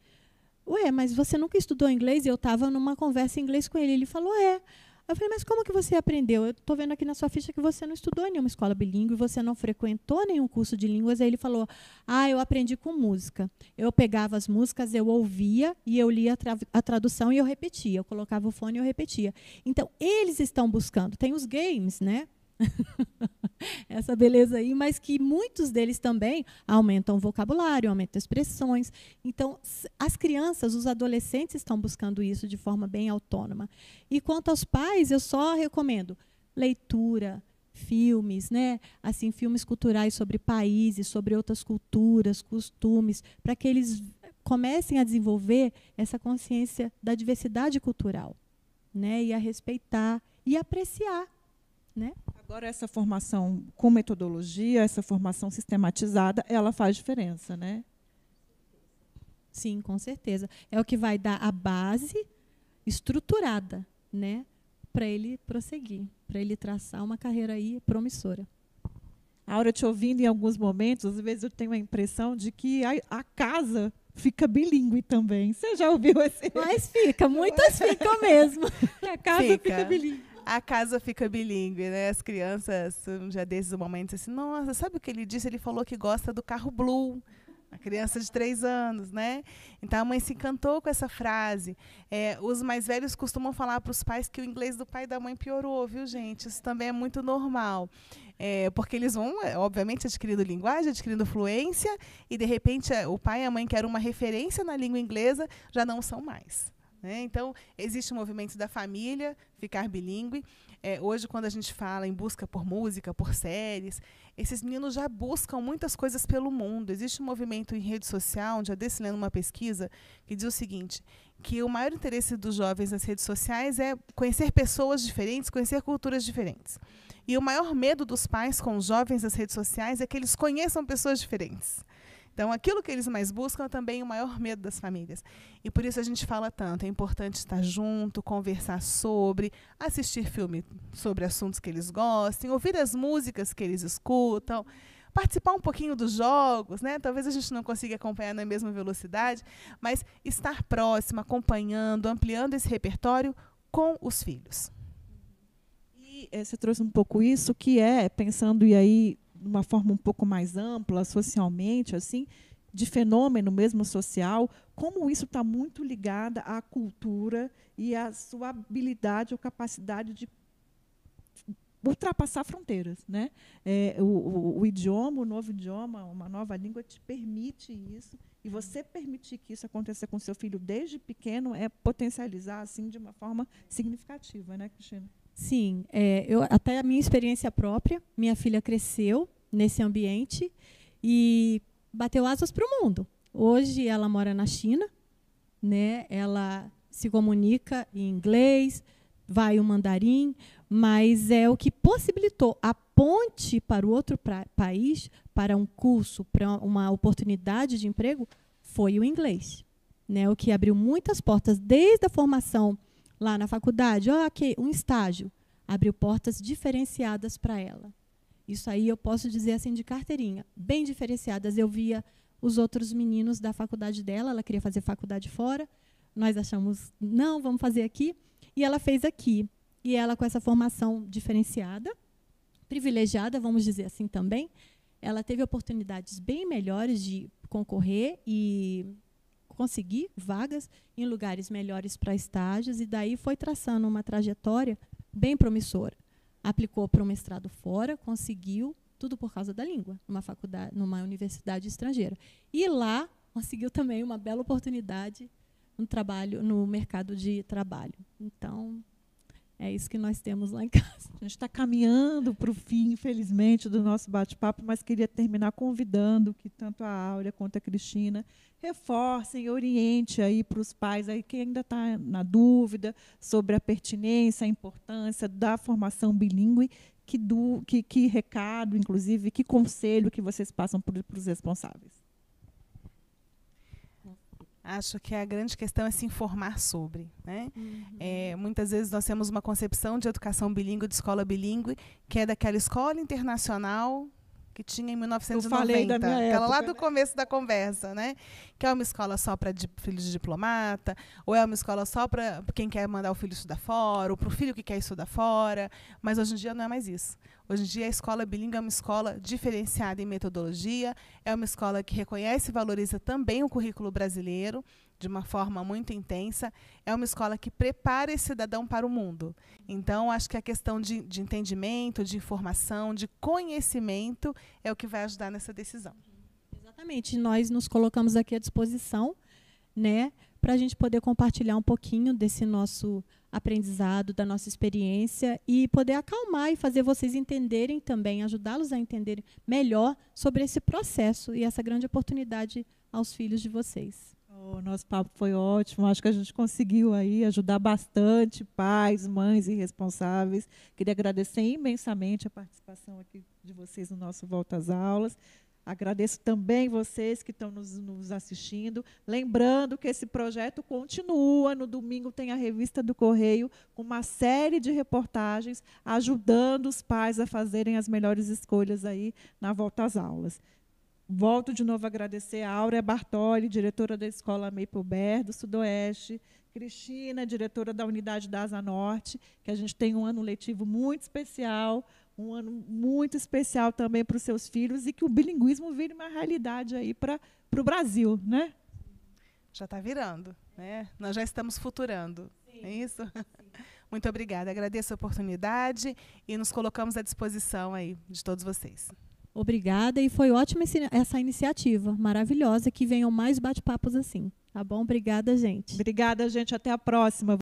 Ué, mas você nunca estudou inglês? E eu estava numa conversa em inglês com ele. Ele falou, é. Eu falei, mas como que você aprendeu? Eu estou vendo aqui na sua ficha que você não estudou em nenhuma escola bilíngue, você não frequentou nenhum curso de línguas. Aí ele falou, ah, eu aprendi com música. Eu pegava as músicas, eu ouvia e eu lia a, tra a tradução e eu repetia. Eu colocava o fone e eu repetia. Então, eles estão buscando. Tem os games, né? essa beleza aí, mas que muitos deles também aumentam o vocabulário, aumentam expressões. Então, as crianças, os adolescentes estão buscando isso de forma bem autônoma. E quanto aos pais, eu só recomendo leitura, filmes, né? Assim, filmes culturais sobre países, sobre outras culturas, costumes, para que eles comecem a desenvolver essa consciência da diversidade cultural, né? E a respeitar e apreciar, né? Agora, essa formação com metodologia, essa formação sistematizada, ela faz diferença, né? Sim, com certeza. É o que vai dar a base estruturada, né? Para ele prosseguir, para ele traçar uma carreira aí promissora. Aura, te ouvindo em alguns momentos, às vezes eu tenho a impressão de que a, a casa fica bilíngue também. Você já ouviu esse? Mas fica, muitas ficam mesmo. a casa fica, fica bilíngue a casa fica bilíngue, né? As crianças, um dia desses momentos, assim, nossa, sabe o que ele disse? Ele falou que gosta do carro blue. A criança de três anos, né? Então a mãe se encantou com essa frase. É, os mais velhos costumam falar para os pais que o inglês do pai e da mãe piorou, viu, gente? Isso também é muito normal. É, porque eles vão, é, obviamente, adquirindo linguagem, adquirindo fluência, e de repente o pai e a mãe, que eram uma referência na língua inglesa, já não são mais. Né? Então, existe o movimento da família ficar bilíngue. É, hoje, quando a gente fala em busca por música, por séries, esses meninos já buscam muitas coisas pelo mundo. Existe um movimento em rede social, onde eu desse lendo uma pesquisa, que diz o seguinte, que o maior interesse dos jovens nas redes sociais é conhecer pessoas diferentes, conhecer culturas diferentes. E o maior medo dos pais com os jovens nas redes sociais é que eles conheçam pessoas diferentes. Então, aquilo que eles mais buscam é também o maior medo das famílias. E por isso a gente fala tanto. É importante estar junto, conversar sobre, assistir filme sobre assuntos que eles gostem, ouvir as músicas que eles escutam, participar um pouquinho dos jogos, né? Talvez a gente não consiga acompanhar na mesma velocidade, mas estar próximo, acompanhando, ampliando esse repertório com os filhos. E eh, você trouxe um pouco isso, que é, pensando e aí de uma forma um pouco mais ampla, socialmente, assim, de fenômeno mesmo social, como isso está muito ligado à cultura e à sua habilidade ou capacidade de ultrapassar fronteiras, né? É, o, o, o, idioma, o novo idioma, uma nova língua te permite isso e você permitir que isso aconteça com seu filho desde pequeno é potencializar assim de uma forma significativa, né, Cristina? Sim, é, eu até a minha experiência própria, minha filha cresceu nesse ambiente e bateu asas para o mundo. Hoje ela mora na China, né? Ela se comunica em inglês, vai o mandarim, mas é o que possibilitou a ponte para o outro pra, país, para um curso, para uma oportunidade de emprego, foi o inglês. Né, o que abriu muitas portas, desde a formação lá na faculdade, okay, um estágio, abriu portas diferenciadas para ela. Isso aí eu posso dizer assim de carteirinha, bem diferenciadas. Eu via os outros meninos da faculdade dela, ela queria fazer faculdade fora. Nós achamos, não, vamos fazer aqui. E ela fez aqui. E ela, com essa formação diferenciada, privilegiada, vamos dizer assim também, ela teve oportunidades bem melhores de concorrer e conseguir vagas em lugares melhores para estágios, e daí foi traçando uma trajetória bem promissora aplicou para um mestrado fora, conseguiu, tudo por causa da língua, numa faculdade, numa universidade estrangeira. E lá conseguiu também uma bela oportunidade no trabalho, no mercado de trabalho. Então, é isso que nós temos lá em casa. A gente está caminhando para o fim, infelizmente, do nosso bate-papo, mas queria terminar convidando que tanto a Áurea quanto a Cristina reforcem, oriente aí para os pais aí que ainda está na dúvida sobre a pertinência, a importância da formação bilíngue, que, que, que recado, inclusive, que conselho que vocês passam para os responsáveis. Acho que a grande questão é se informar sobre. Né? Uhum. É, muitas vezes nós temos uma concepção de educação bilíngue, de escola bilíngue, que é daquela escola internacional que tinha em 1990, aquela lá do né? começo da conversa, né? Que é uma escola só para filhos de diplomata, ou é uma escola só para quem quer mandar o filho estudar fora, ou para o filho que quer estudar fora. Mas hoje em dia não é mais isso. Hoje em dia a escola bilíngue é uma escola diferenciada em metodologia, é uma escola que reconhece e valoriza também o currículo brasileiro de uma forma muito intensa. É uma escola que prepara esse cidadão para o mundo. Então, acho que a questão de, de entendimento, de informação, de conhecimento é o que vai ajudar nessa decisão. Exatamente. Nós nos colocamos aqui à disposição, né, para a gente poder compartilhar um pouquinho desse nosso aprendizado, da nossa experiência e poder acalmar e fazer vocês entenderem também, ajudá-los a entender melhor sobre esse processo e essa grande oportunidade aos filhos de vocês. O nosso papo foi ótimo. Acho que a gente conseguiu aí ajudar bastante pais, mães e responsáveis. Queria agradecer imensamente a participação aqui de vocês no nosso Volta às Aulas. Agradeço também vocês que estão nos, nos, assistindo. Lembrando que esse projeto continua. No domingo tem a revista do Correio com uma série de reportagens ajudando os pais a fazerem as melhores escolhas aí na volta às aulas. Volto de novo a agradecer a Áurea Bartoli, diretora da Escola Maple do Sudoeste, Cristina, diretora da Unidade da Asa Norte, que a gente tem um ano letivo muito especial, um ano muito especial também para os seus filhos e que o bilinguismo vire uma realidade aí para o Brasil, né? Já está virando, né? Nós já estamos futurando, Sim. é isso? Sim. Muito obrigada, agradeço a oportunidade e nos colocamos à disposição aí de todos vocês. Obrigada e foi ótima essa iniciativa, maravilhosa, que venham mais bate-papos assim. Tá bom? Obrigada, gente. Obrigada, gente. Até a próxima.